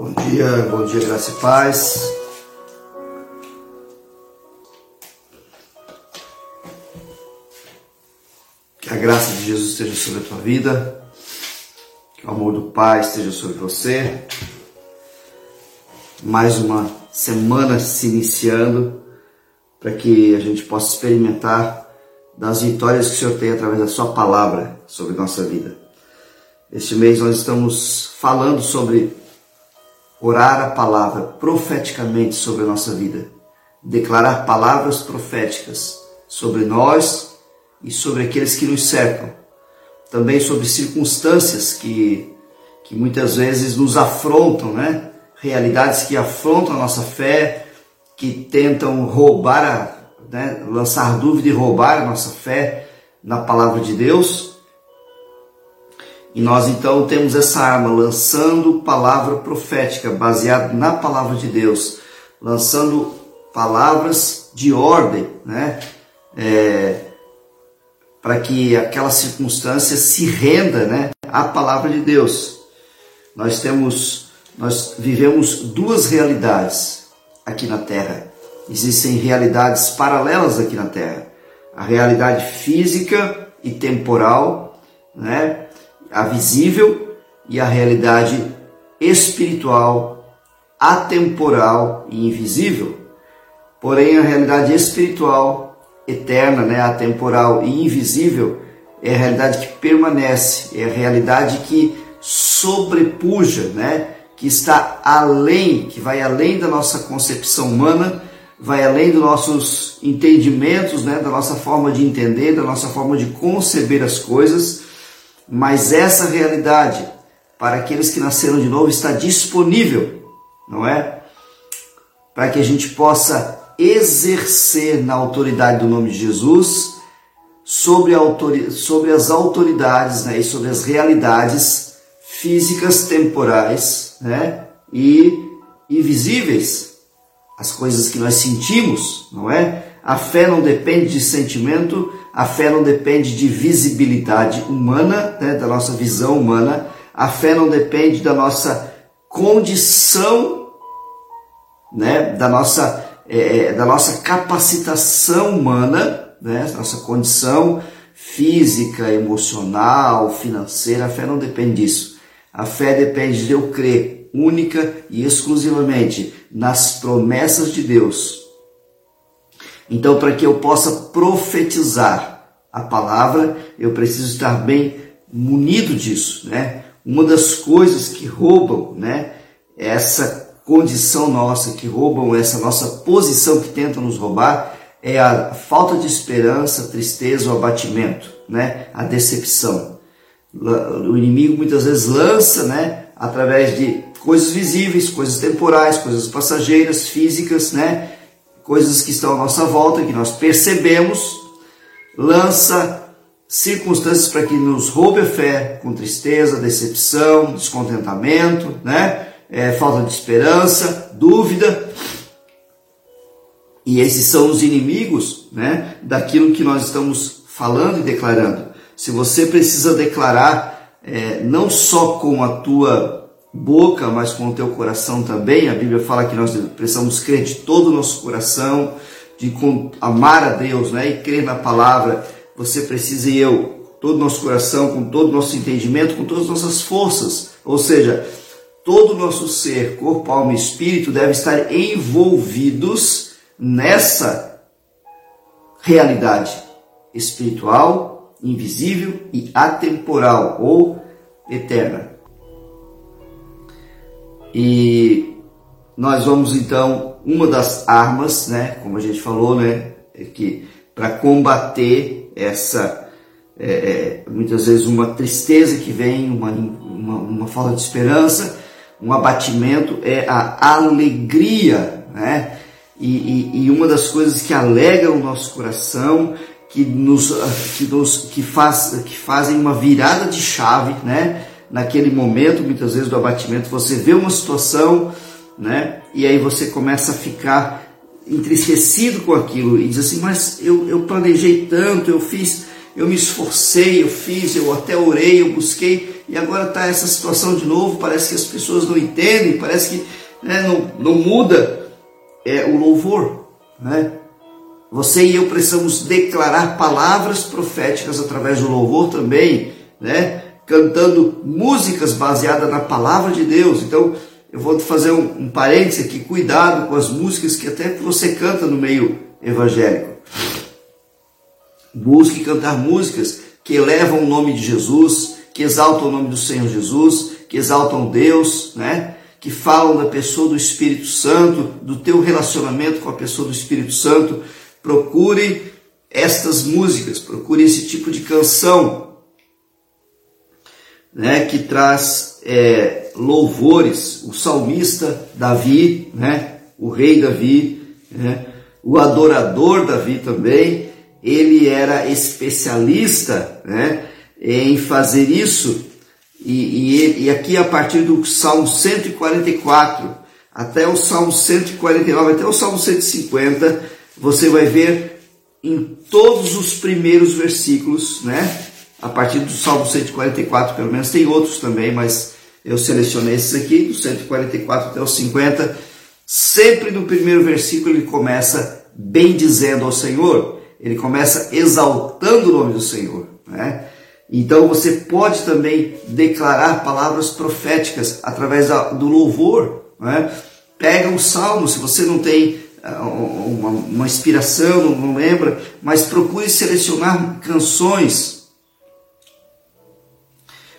Bom dia, bom dia, graça e paz. Que a graça de Jesus esteja sobre a tua vida, que o amor do Pai esteja sobre você. Mais uma semana se iniciando para que a gente possa experimentar das vitórias que o Senhor tem através da Sua palavra sobre nossa vida. Este mês nós estamos falando sobre orar a palavra profeticamente sobre a nossa vida, declarar palavras proféticas sobre nós e sobre aqueles que nos cercam, também sobre circunstâncias que, que muitas vezes nos afrontam, né? realidades que afrontam a nossa fé, que tentam roubar, a, né? lançar dúvida e roubar a nossa fé na palavra de Deus. E nós então temos essa arma lançando palavra profética baseada na palavra de Deus, lançando palavras de ordem, né? É, para que aquela circunstância se renda, né, à palavra de Deus. Nós temos, nós vivemos duas realidades aqui na Terra. Existem realidades paralelas aqui na Terra: a realidade física e temporal, né? A visível e a realidade espiritual, atemporal e invisível. Porém, a realidade espiritual, eterna, né, atemporal e invisível, é a realidade que permanece, é a realidade que sobrepuja, né, que está além, que vai além da nossa concepção humana, vai além dos nossos entendimentos, né, da nossa forma de entender, da nossa forma de conceber as coisas mas essa realidade para aqueles que nasceram de novo está disponível, não é? Para que a gente possa exercer na autoridade do nome de Jesus sobre, sobre as autoridades né, e sobre as realidades físicas temporais né, e invisíveis, as coisas que nós sentimos, não é? A fé não depende de sentimento, a fé não depende de visibilidade humana, né, da nossa visão humana. A fé não depende da nossa condição, né, da nossa é, é da nossa capacitação humana, né, nossa condição física, emocional, financeira. A fé não depende disso. A fé depende de eu crer única e exclusivamente nas promessas de Deus então, para que eu possa profetizar a palavra, eu preciso estar bem munido disso, né? Uma das coisas que roubam, né, essa condição nossa, que roubam essa nossa posição que tentam nos roubar, é a falta de esperança, tristeza, o abatimento, né? A decepção. O inimigo muitas vezes lança, né, através de coisas visíveis, coisas temporais, coisas passageiras, físicas, né? Coisas que estão à nossa volta, que nós percebemos, lança circunstâncias para que nos roube a fé com tristeza, decepção, descontentamento, né? É, falta de esperança, dúvida. E esses são os inimigos né, daquilo que nós estamos falando e declarando. Se você precisa declarar é, não só com a tua boca, mas com o teu coração também. A Bíblia fala que nós precisamos crer de todo o nosso coração, de amar a Deus né? e crer na palavra. Você precisa e eu, todo o nosso coração, com todo o nosso entendimento, com todas as nossas forças. Ou seja, todo o nosso ser, corpo, alma e espírito deve estar envolvidos nessa realidade espiritual, invisível e atemporal ou eterna. E nós vamos então, uma das armas, né, como a gente falou, né, é que para combater essa, é, é, muitas vezes uma tristeza que vem, uma, uma, uma falta de esperança, um abatimento, é a alegria, né? E, e, e, uma das coisas que alegra o nosso coração, que nos, que nos que faz, que fazem uma virada de chave, né? Naquele momento, muitas vezes do abatimento, você vê uma situação, né? E aí você começa a ficar entristecido com aquilo e diz assim: Mas eu, eu planejei tanto, eu fiz, eu me esforcei, eu fiz, eu até orei, eu busquei, e agora está essa situação de novo. Parece que as pessoas não entendem, parece que né, não, não muda é, o louvor. Né? Você e eu precisamos declarar palavras proféticas através do louvor também, né? Cantando músicas baseadas na palavra de Deus. Então, eu vou fazer um, um parênteses aqui, cuidado com as músicas que até você canta no meio evangélico. Busque cantar músicas que elevam o nome de Jesus, que exaltam o nome do Senhor Jesus, que exaltam Deus, né? que falam da pessoa do Espírito Santo, do teu relacionamento com a pessoa do Espírito Santo. Procure estas músicas, procure esse tipo de canção né, que traz é, louvores. O salmista Davi, né, o rei Davi, né, o adorador Davi também, ele era especialista né, em fazer isso. E, e, e aqui a partir do Salmo 144 até o Salmo 149, até o Salmo 150, você vai ver em todos os primeiros versículos, né? A partir do Salmo 144, pelo menos, tem outros também, mas eu selecionei esses aqui, do 144 até o 50. Sempre no primeiro versículo ele começa bendizendo ao Senhor, ele começa exaltando o nome do Senhor, né? Então você pode também declarar palavras proféticas através do louvor. Né? Pega um salmo, se você não tem ah, uma, inspiração, não lembra, mas procure selecionar canções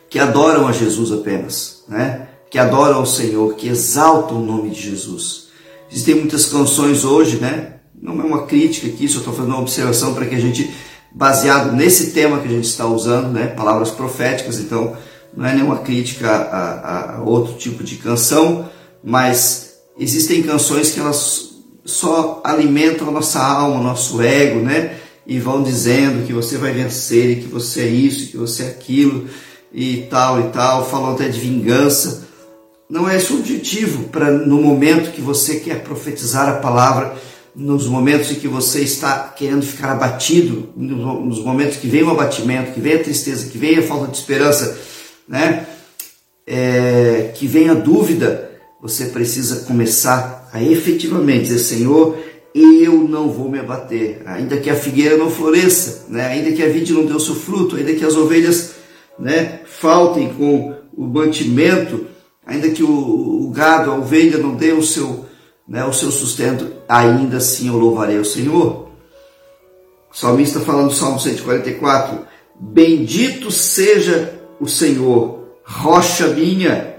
que adoram a Jesus apenas, né? que adoram ao Senhor, que exaltam o nome de Jesus. Existem muitas canções hoje, né? não é uma crítica aqui, só estou fazendo uma observação para que a gente baseado nesse tema que a gente está usando, né? palavras proféticas, então não é nenhuma crítica a, a, outro tipo de canção, mas existem canções que elas só alimentam a nossa alma, nosso ego, né? E vão dizendo que você vai vencer, e que você é isso, que você é aquilo, e tal e tal, falam até de vingança. Não é esse o objetivo para no momento que você quer profetizar a palavra, nos momentos em que você está querendo ficar abatido, nos momentos que vem o abatimento, que vem a tristeza, que vem a falta de esperança, né? É, que vem a dúvida, você precisa começar a efetivamente dizer: Senhor, eu não vou me abater, ainda que a figueira não floresça, né? ainda que a vide não dê o seu fruto, ainda que as ovelhas né, faltem com o mantimento, ainda que o, o gado, a ovelha não dê o seu né, o seu sustento, ainda assim eu louvarei o Senhor. O salmista falando no Salmo 144, bendito seja o Senhor, rocha minha,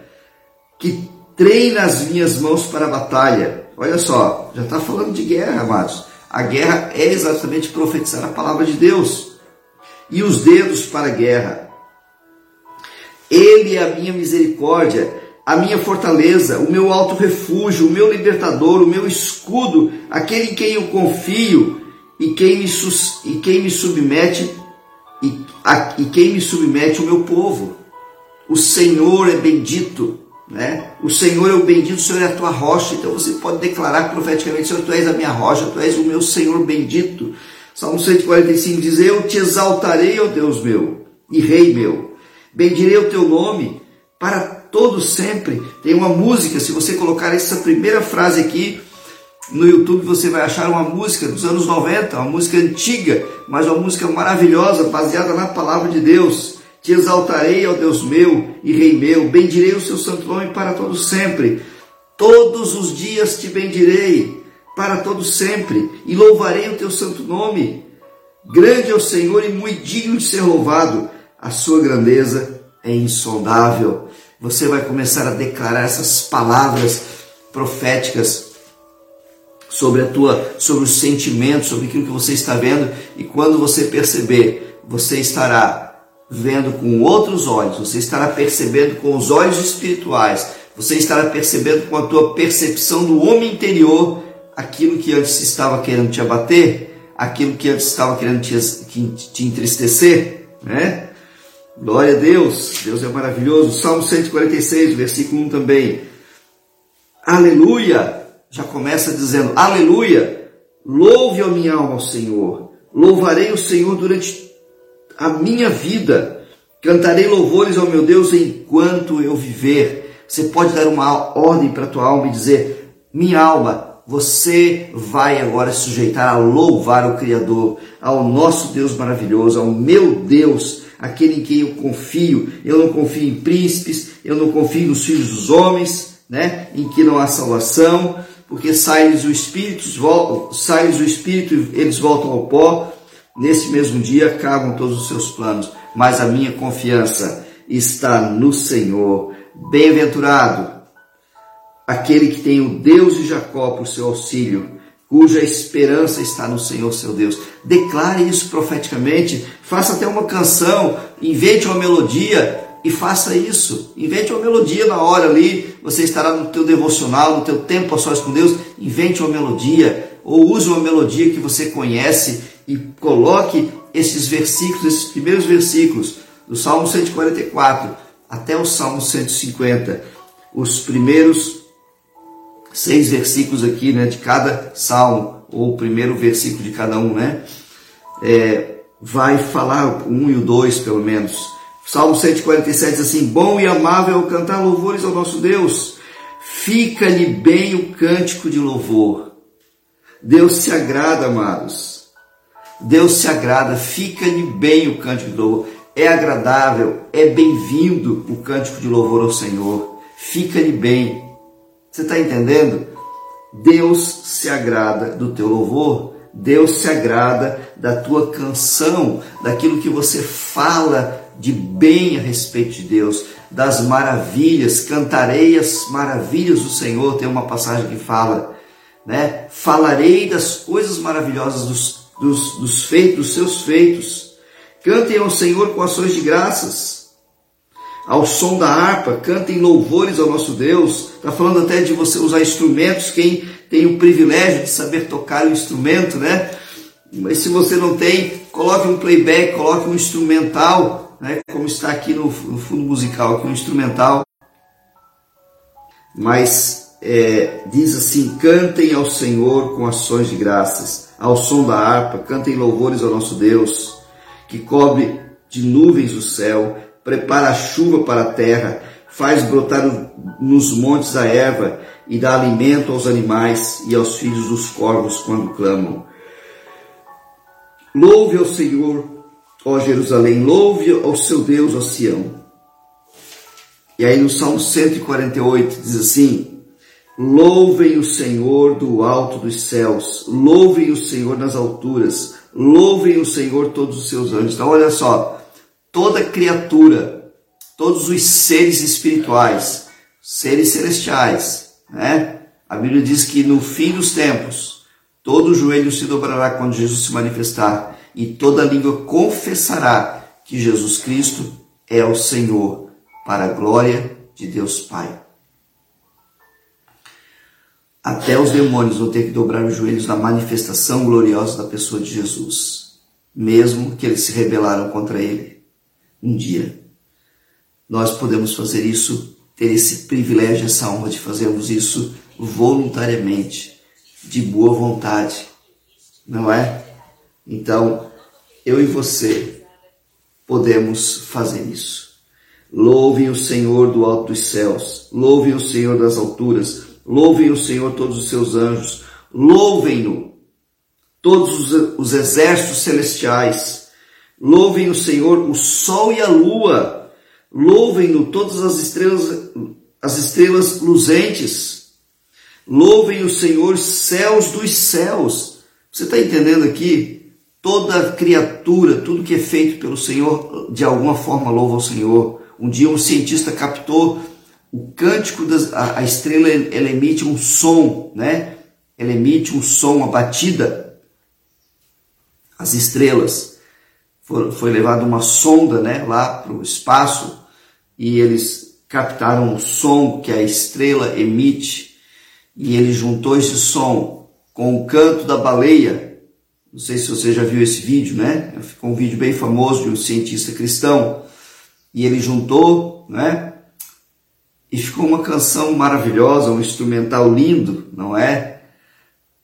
que treina as minhas mãos para a batalha. Olha só, já está falando de guerra, amados. A guerra é exatamente profetizar a palavra de Deus. E os dedos para a guerra. Ele é a minha misericórdia a minha fortaleza, o meu alto refúgio, o meu libertador, o meu escudo, aquele em quem eu confio e quem me, e quem me submete e, a, e quem me submete o meu povo. O Senhor é bendito, né? O Senhor é o bendito, o Senhor é a tua rocha. Então você pode declarar profeticamente: Senhor, tu és a minha rocha, tu és o meu Senhor bendito. Salmo 145 diz: Eu te exaltarei, ó Deus meu e Rei meu, bendirei o teu nome para todo sempre. Tem uma música, se você colocar essa primeira frase aqui no YouTube, você vai achar uma música dos anos 90, uma música antiga, mas uma música maravilhosa, baseada na palavra de Deus. Te exaltarei, ó Deus meu e Rei meu, bendirei o seu santo nome para todo sempre. Todos os dias te bendirei para todo sempre e louvarei o teu santo nome. Grande é o Senhor e muito digno de ser louvado. A sua grandeza é insondável. Você vai começar a declarar essas palavras proféticas sobre a tua, sobre os sentimentos, sobre aquilo que você está vendo, e quando você perceber, você estará vendo com outros olhos, você estará percebendo com os olhos espirituais, você estará percebendo com a tua percepção do homem interior aquilo que antes estava querendo te abater, aquilo que antes estava querendo te, te entristecer, né? Glória a Deus, Deus é maravilhoso. Salmo 146, versículo 1 também. Aleluia! Já começa dizendo: Aleluia! Louve a minha alma ao Senhor. Louvarei o Senhor durante a minha vida. Cantarei louvores ao meu Deus enquanto eu viver. Você pode dar uma ordem para a tua alma e dizer: Minha alma, você vai agora se sujeitar a louvar o Criador, ao nosso Deus maravilhoso, ao meu Deus, aquele em quem eu confio. Eu não confio em príncipes, eu não confio nos filhos dos homens, né? Em que não há salvação, porque sai-lhes o espírito, sai-lhes o espírito, eles voltam ao pó. Nesse mesmo dia acabam todos os seus planos, mas a minha confiança está no Senhor. Bem-aventurado aquele que tem o Deus de Jacó por seu auxílio, cuja esperança está no Senhor seu Deus. Declare isso profeticamente, faça até uma canção, invente uma melodia e faça isso. Invente uma melodia na hora ali, você estará no teu devocional, no teu tempo a sós com Deus, invente uma melodia ou use uma melodia que você conhece e coloque esses versículos, esses primeiros versículos do Salmo 144 até o Salmo 150, os primeiros seis versículos aqui, né, de cada salmo, ou o primeiro versículo de cada um, né, é, vai falar um e o dois, pelo menos. Salmo 147 diz assim: Bom e amável cantar louvores ao nosso Deus, fica-lhe bem o cântico de louvor. Deus se agrada, amados. Deus se agrada, fica-lhe bem o cântico de louvor. É agradável, é bem-vindo o cântico de louvor ao Senhor. Fica-lhe bem. Você está entendendo? Deus se agrada do teu louvor, Deus se agrada da tua canção, daquilo que você fala de bem a respeito de Deus, das maravilhas, cantarei as maravilhas do Senhor, tem uma passagem que fala, né? Falarei das coisas maravilhosas dos, dos, dos feitos, dos seus feitos. Cantem ao Senhor com ações de graças ao som da harpa, cantem louvores ao nosso Deus. Está falando até de você usar instrumentos, quem tem o privilégio de saber tocar o instrumento, né? Mas se você não tem, coloque um playback, coloque um instrumental, né? Como está aqui no, no fundo musical, aqui um instrumental. Mas é, diz assim: cantem ao Senhor com ações de graças, ao som da harpa, cantem louvores ao nosso Deus, que cobre de nuvens o céu prepara a chuva para a terra, faz brotar nos montes a erva e dá alimento aos animais e aos filhos dos corvos quando clamam. Louve ao Senhor, ó Jerusalém, louve ao seu Deus, ó Sião. E aí no Salmo 148 diz assim: Louvem o Senhor do alto dos céus, louvem o Senhor nas alturas, louvem o Senhor todos os seus anjos. Então olha só, toda criatura, todos os seres espirituais, seres celestiais, né? A Bíblia diz que no fim dos tempos, todo joelho se dobrará quando Jesus se manifestar e toda língua confessará que Jesus Cristo é o Senhor, para a glória de Deus Pai. Até os demônios vão ter que dobrar os joelhos na manifestação gloriosa da pessoa de Jesus, mesmo que eles se rebelaram contra ele um dia. Nós podemos fazer isso, ter esse privilégio, essa honra de fazermos isso voluntariamente, de boa vontade, não é? Então, eu e você podemos fazer isso. Louvem o Senhor do alto dos céus, louvem o Senhor das alturas, louvem o Senhor todos os seus anjos, louvem-no todos os exércitos celestiais Louvem o Senhor o sol e a lua. Louvem-no todas as estrelas, as estrelas luzentes. Louvem o Senhor céus dos céus. Você está entendendo aqui? Toda criatura, tudo que é feito pelo Senhor, de alguma forma louva o Senhor. Um dia um cientista captou o cântico das a, a estrela, ela emite um som, né? Ela emite um som, uma batida. As estrelas foi levada uma sonda né, lá para o espaço e eles captaram o som que a estrela emite e ele juntou esse som com o canto da baleia. Não sei se você já viu esse vídeo, né? Ficou um vídeo bem famoso de um cientista cristão e ele juntou, né? E ficou uma canção maravilhosa, um instrumental lindo, não é?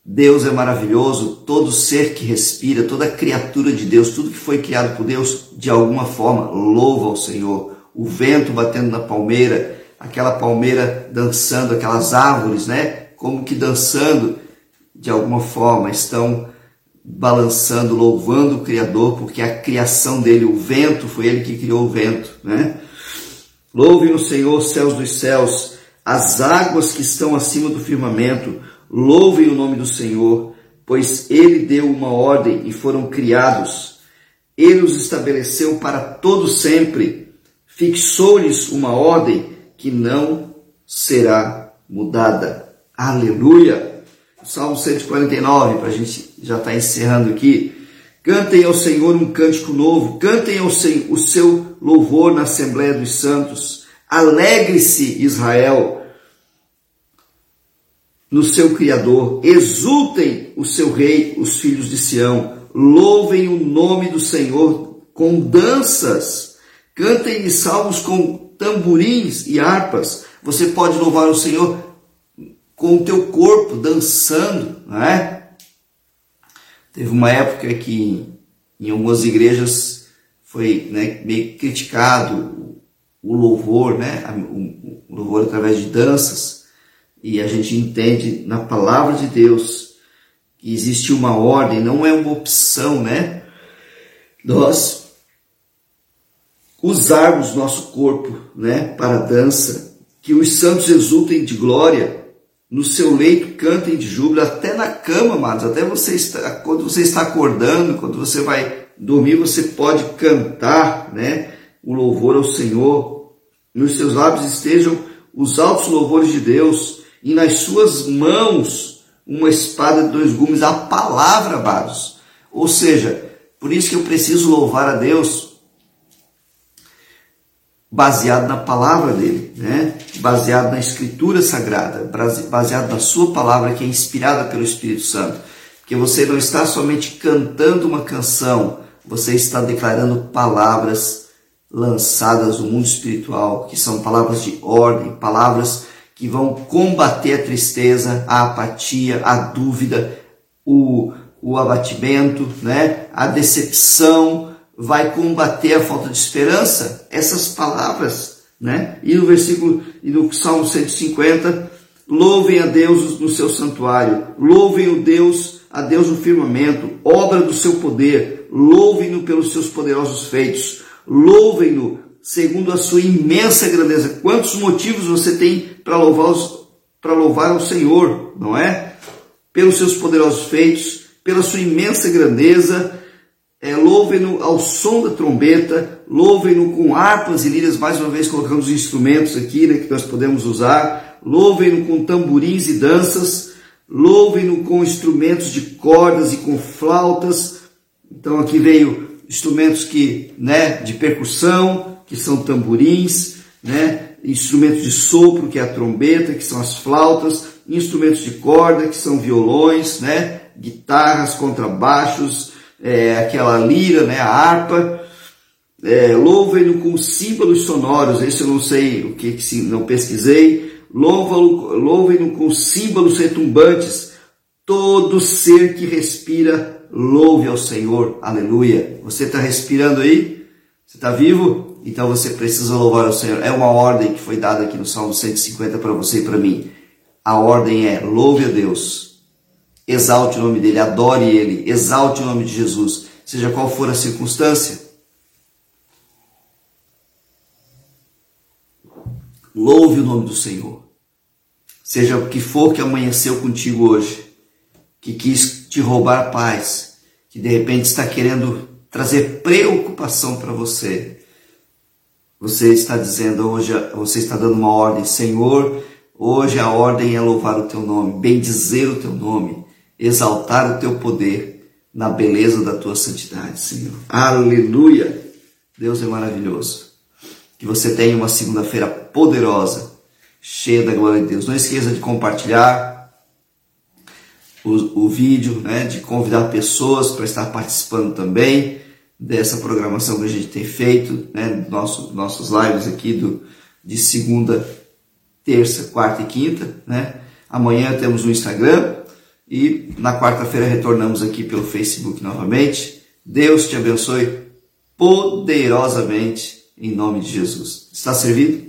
Deus é maravilhoso, todo ser que respira, toda criatura de Deus, tudo que foi criado por Deus, de alguma forma louva ao Senhor. O vento batendo na palmeira, aquela palmeira dançando, aquelas árvores, né? Como que dançando, de alguma forma, estão balançando, louvando o Criador, porque a criação dele, o vento, foi ele que criou o vento, né? Louvem o Senhor, céus dos céus, as águas que estão acima do firmamento, Louvem o nome do Senhor, pois ele deu uma ordem e foram criados. Ele os estabeleceu para todo sempre. Fixou-lhes uma ordem que não será mudada. Aleluia! Salmo 149, para a gente já estar tá encerrando aqui. Cantem ao Senhor um cântico novo, cantem ao Senhor, o seu louvor na Assembleia dos Santos. Alegre-se, Israel, no seu Criador, exultem o seu Rei, os filhos de Sião, louvem o nome do Senhor com danças, cantem salmos com tamborins e harpas. Você pode louvar o Senhor com o teu corpo dançando, não é? Teve uma época que em algumas igrejas foi né, meio criticado o louvor, né? O louvor através de danças e a gente entende na palavra de Deus que existe uma ordem, não é uma opção, né? Nós usarmos nosso corpo, né, para dança, que os santos exultem de glória, no seu leito cantem de júbilo, até na cama, amados, até você está, quando você está acordando, quando você vai dormir, você pode cantar, né, o louvor ao Senhor. Nos seus lábios estejam os altos louvores de Deus, e nas suas mãos uma espada de dois gumes, a palavra, amados. Ou seja, por isso que eu preciso louvar a Deus baseado na palavra dele, né? baseado na escritura sagrada, baseado na sua palavra que é inspirada pelo Espírito Santo. Porque você não está somente cantando uma canção, você está declarando palavras lançadas no mundo espiritual, que são palavras de ordem, palavras que vão combater a tristeza, a apatia, a dúvida, o, o abatimento, né? a decepção, vai combater a falta de esperança. Essas palavras, né? E no versículo, e no Salmo 150, louvem a Deus no seu santuário, louvem o Deus, a Deus no firmamento, obra do seu poder, louvem-no pelos seus poderosos feitos, louvem-no segundo a sua imensa grandeza. Quantos motivos você tem para louvar, para louvar ao Senhor, não é? Pelos seus poderosos feitos, pela sua imensa grandeza, é, louvem-no ao som da trombeta, louvem-no com harpas e liras, mais uma vez colocando os instrumentos aqui né, que nós podemos usar, louvem-no com tamborins e danças, louvem-no com instrumentos de cordas e com flautas. Então aqui veio instrumentos que, né, de percussão, que são tamborins, né? instrumentos de sopro, que é a trombeta, que são as flautas, instrumentos de corda, que são violões, né? guitarras, contrabaixos, é, aquela lira, né? a harpa. É, Louvem-no com símbolos sonoros, esse eu não sei o que, que não pesquisei. Louvem-no com símbolos retumbantes. Todo ser que respira, louve ao Senhor. Aleluia. Você está respirando aí? Você está vivo? Então você precisa louvar o Senhor. É uma ordem que foi dada aqui no Salmo 150 para você e para mim. A ordem é: louve a Deus, exalte o nome dele, adore ele, exalte o nome de Jesus, seja qual for a circunstância. Louve o nome do Senhor. Seja o que for que amanheceu contigo hoje, que quis te roubar a paz, que de repente está querendo trazer preocupação para você você está dizendo hoje, você está dando uma ordem, Senhor, hoje a ordem é louvar o teu nome, bendizer o teu nome, exaltar o teu poder na beleza da tua santidade, Senhor. Aleluia! Deus é maravilhoso. Que você tenha uma segunda-feira poderosa, cheia da glória de Deus. Não esqueça de compartilhar o, o vídeo, né, de convidar pessoas para estar participando também dessa programação que a gente tem feito, né, nosso, nossos lives aqui do, de segunda, terça, quarta e quinta, né? Amanhã temos no Instagram E na quarta-feira retornamos aqui pelo Facebook novamente. Deus te abençoe poderosamente em nome de Jesus. Está servido?